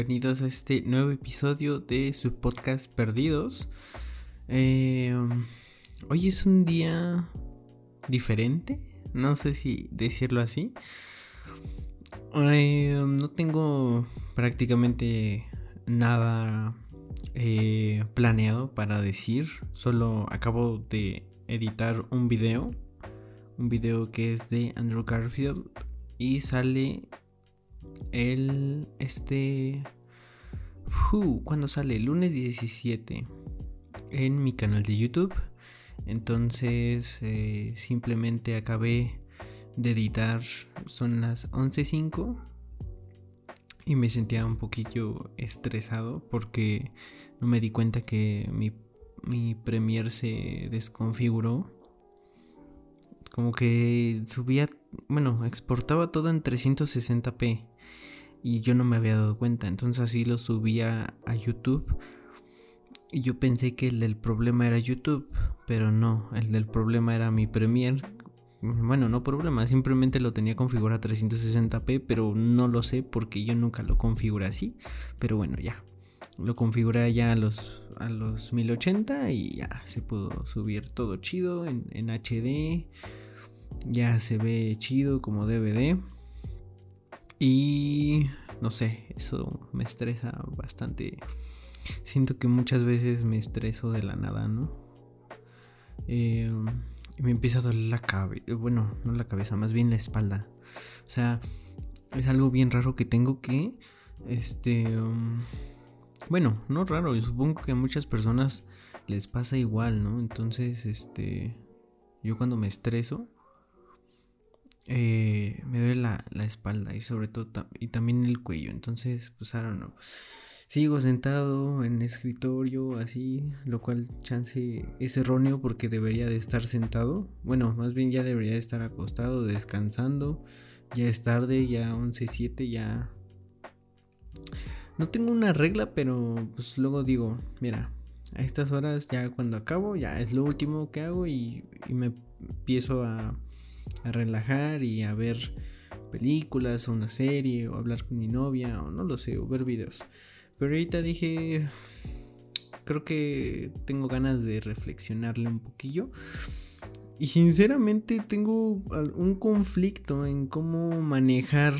bienvenidos a este nuevo episodio de su podcast Perdidos. Eh, hoy es un día diferente, no sé si decirlo así. Eh, no tengo prácticamente nada eh, planeado para decir, solo acabo de editar un video, un video que es de Andrew Garfield y sale el este cuando sale lunes 17 en mi canal de YouTube. Entonces eh, simplemente acabé de editar, son las 11.05 y me sentía un poquillo estresado porque no me di cuenta que mi, mi Premiere se desconfiguró. Como que subía, bueno, exportaba todo en 360p y yo no me había dado cuenta. Entonces así lo subía a YouTube. Y yo pensé que el del problema era YouTube, pero no, el del problema era mi Premiere. Bueno, no problema, simplemente lo tenía configurado a 360p, pero no lo sé porque yo nunca lo configuré así. Pero bueno, ya. Lo configuré ya a los, a los 1080 y ya se pudo subir todo chido en, en HD. Ya se ve chido como DVD. Y no sé, eso me estresa bastante. Siento que muchas veces me estreso de la nada, ¿no? Eh, me empieza a doler la cabeza, bueno, no la cabeza, más bien la espalda. O sea, es algo bien raro que tengo que, este, um, bueno, no raro, y supongo que a muchas personas les pasa igual, ¿no? Entonces, este, yo cuando me estreso, eh, me duele la, espalda y sobre todo y también el cuello. Entonces, pues, I don't know. Sigo sentado en escritorio así, lo cual chance es erróneo porque debería de estar sentado. Bueno, más bien ya debería de estar acostado, descansando. Ya es tarde, ya 11.07, ya... No tengo una regla, pero pues luego digo, mira, a estas horas ya cuando acabo, ya es lo último que hago y me empiezo a a relajar y a ver películas o una serie o hablar con mi novia o no lo sé, o ver videos. Pero ahorita dije, creo que tengo ganas de reflexionarle un poquillo. Y sinceramente tengo un conflicto en cómo manejar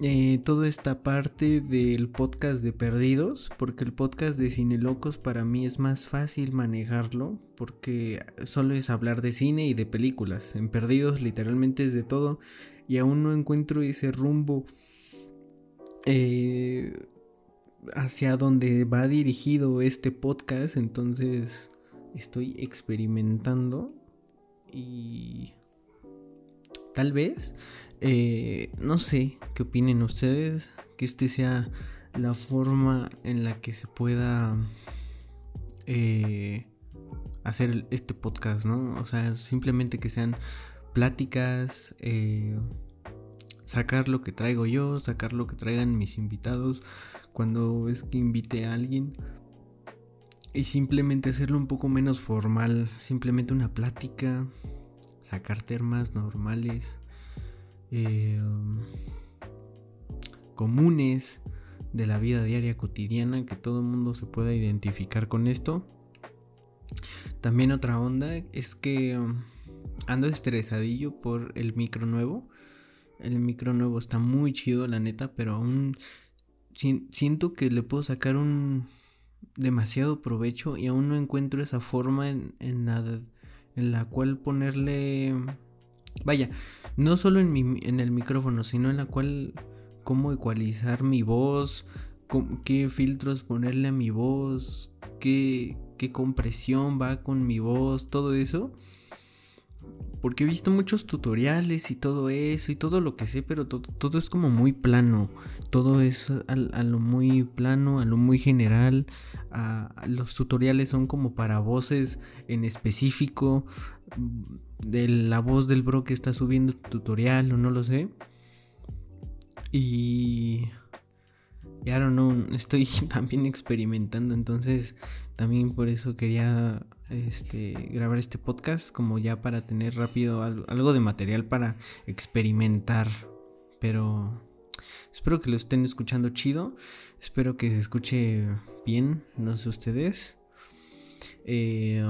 eh, toda esta parte del podcast de Perdidos, porque el podcast de Cine Locos para mí es más fácil manejarlo, porque solo es hablar de cine y de películas. En Perdidos literalmente es de todo y aún no encuentro ese rumbo eh, hacia donde va dirigido este podcast, entonces estoy experimentando y tal vez eh, no sé qué opinen ustedes, que este sea la forma en la que se pueda eh, hacer este podcast, ¿no? O sea, simplemente que sean pláticas, eh, sacar lo que traigo yo, sacar lo que traigan mis invitados cuando es que invite a alguien y simplemente hacerlo un poco menos formal, simplemente una plática, sacar temas normales eh, comunes de la vida diaria cotidiana, que todo el mundo se pueda identificar con esto. También otra onda es que um, ando estresadillo por el micro nuevo. El micro nuevo está muy chido, la neta, pero aún siento que le puedo sacar un demasiado provecho y aún no encuentro esa forma en, en, en la cual ponerle Vaya, no solo en, mi, en el micrófono, sino en la cual cómo ecualizar mi voz, qué filtros ponerle a mi voz, qué, qué compresión va con mi voz, todo eso. Porque he visto muchos tutoriales y todo eso y todo lo que sé, pero todo, es como muy plano. Todo es a, lo muy plano, a lo muy general. los tutoriales son como para voces en específico. De la voz del bro que está subiendo tutorial o no lo sé. Y... Ahora no, estoy también experimentando, entonces también por eso quería este, grabar este podcast como ya para tener rápido algo, de material para experimentar. Pero Espero que lo estén escuchando chido. Espero que se escuche bien, no sé ustedes. Eh,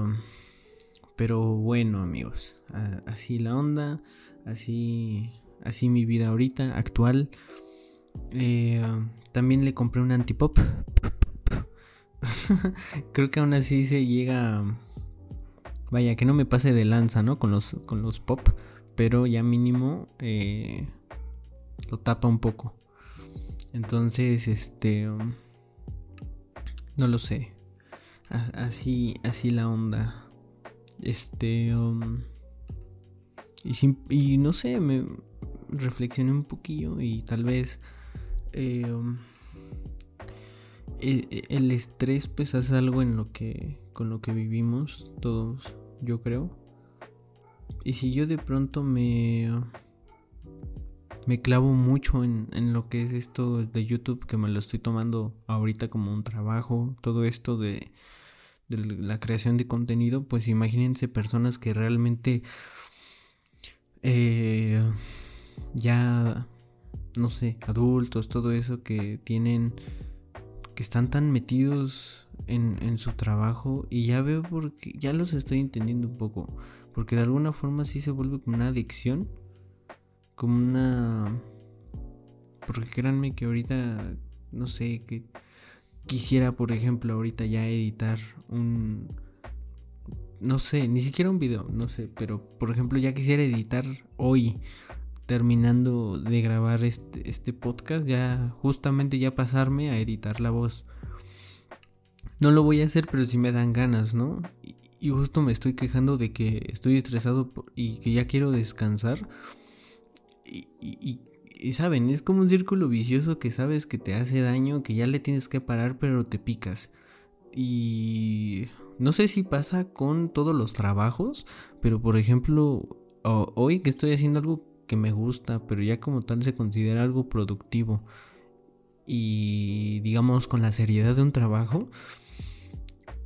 pero bueno, amigos, así la onda, así, así mi vida ahorita, actual. Eh, también le compré un antipop. Creo que aún así se llega. Vaya, que no me pase de lanza, ¿no? Con los, con los pop. Pero ya mínimo eh, lo tapa un poco. Entonces, este. no lo sé. Así, así la onda. Este. Um, y, y no sé, me reflexioné un poquillo y tal vez eh, um, el estrés pues es algo en lo que con lo que vivimos todos, yo creo. Y si yo de pronto me me clavo mucho en, en, lo que es esto de YouTube, que me lo estoy tomando ahorita como un trabajo, todo esto de, de la creación de contenido, pues imagínense personas que realmente eh, ya no sé, adultos, todo eso que tienen, que están tan metidos en, en su trabajo y ya veo porque, ya los estoy entendiendo un poco, porque de alguna forma sí se vuelve como una adicción, como una... Porque créanme que ahorita, no sé, que quisiera, por ejemplo, ahorita ya editar un... No sé, ni siquiera un video, no sé, pero por ejemplo ya quisiera editar hoy terminando de grabar este, este, podcast, ya justamente ya pasarme a editar la voz. No lo voy a hacer, pero si me dan ganas, ¿no? Y, justo me estoy quejando de que estoy estresado y que ya quiero descansar. Y, y, saben, es como un círculo vicioso que sabes que te hace daño, que ya le tienes que parar, pero te picas. Y no sé si pasa con todos los trabajos, pero por ejemplo, hoy que estoy haciendo algo que me gusta, pero ya como tal se considera algo productivo y digamos con la seriedad de un trabajo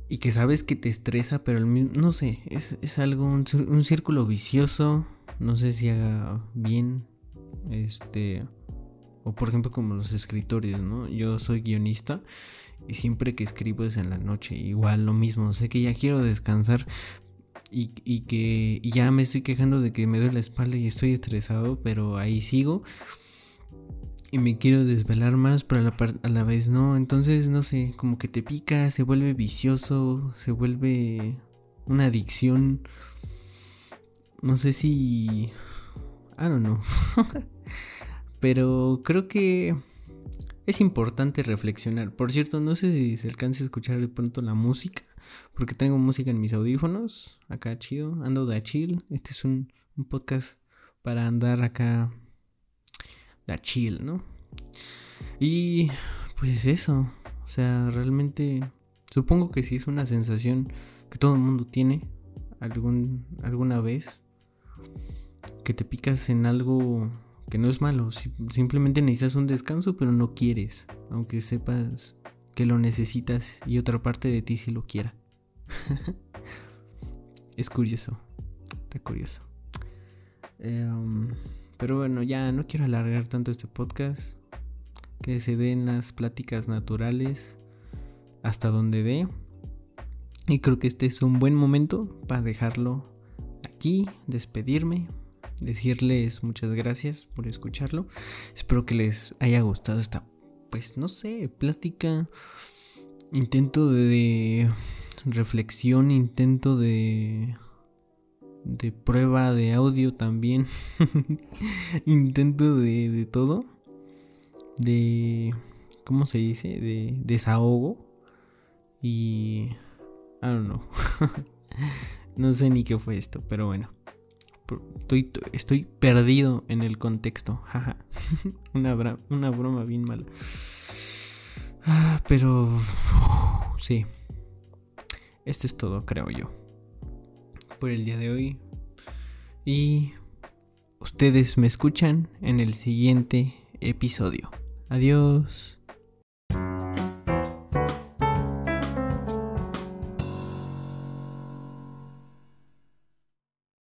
y que sabes que te estresa, pero no sé, es, algo, un, un, círculo vicioso, no sé si haga bien, este, o por ejemplo como los escritores, ¿no? Yo soy guionista y siempre que escribo es en la noche, igual lo mismo, sé que ya quiero descansar, y, que ya me estoy quejando de que me duele la espalda y estoy estresado, pero ahí sigo. Y me quiero desvelar más, pero a la, a la vez no. Entonces, no sé, como que te pica, se vuelve vicioso, se vuelve una adicción. No sé si... I don't know. pero creo que es importante reflexionar. Por cierto, no sé si se alcanza a escuchar de pronto la música. Porque tengo música en mis audífonos. Acá chido. Ando de chill. Este es un, podcast para andar acá de chill, ¿no? Y pues eso. O sea, realmente supongo que sí es una sensación que todo el mundo tiene algún, alguna vez. Que te picas en algo que no es malo. Simplemente necesitas un descanso, pero no quieres. Aunque sepas que lo necesitas y otra parte de ti sí lo quiera. es curioso. Está curioso. Em, pero bueno, ya no quiero alargar tanto este podcast. Que se den las pláticas naturales hasta donde dé. Y creo que este es un buen momento para dejarlo aquí, despedirme, decirles muchas gracias por escucharlo. Espero que les haya gustado esta, pues no sé, plática, intento de, reflexión, intento de de prueba de audio también, intento de, de todo, de, ¿cómo se dice? De desahogo y, I don't know, no sé ni qué fue esto, pero bueno. Estoy, estoy perdido en el contexto. una, una broma bien mala. Ah, pero... sí. Esto es todo, creo yo. Por el día de hoy. Y ustedes me escuchan en el siguiente episodio. Adiós.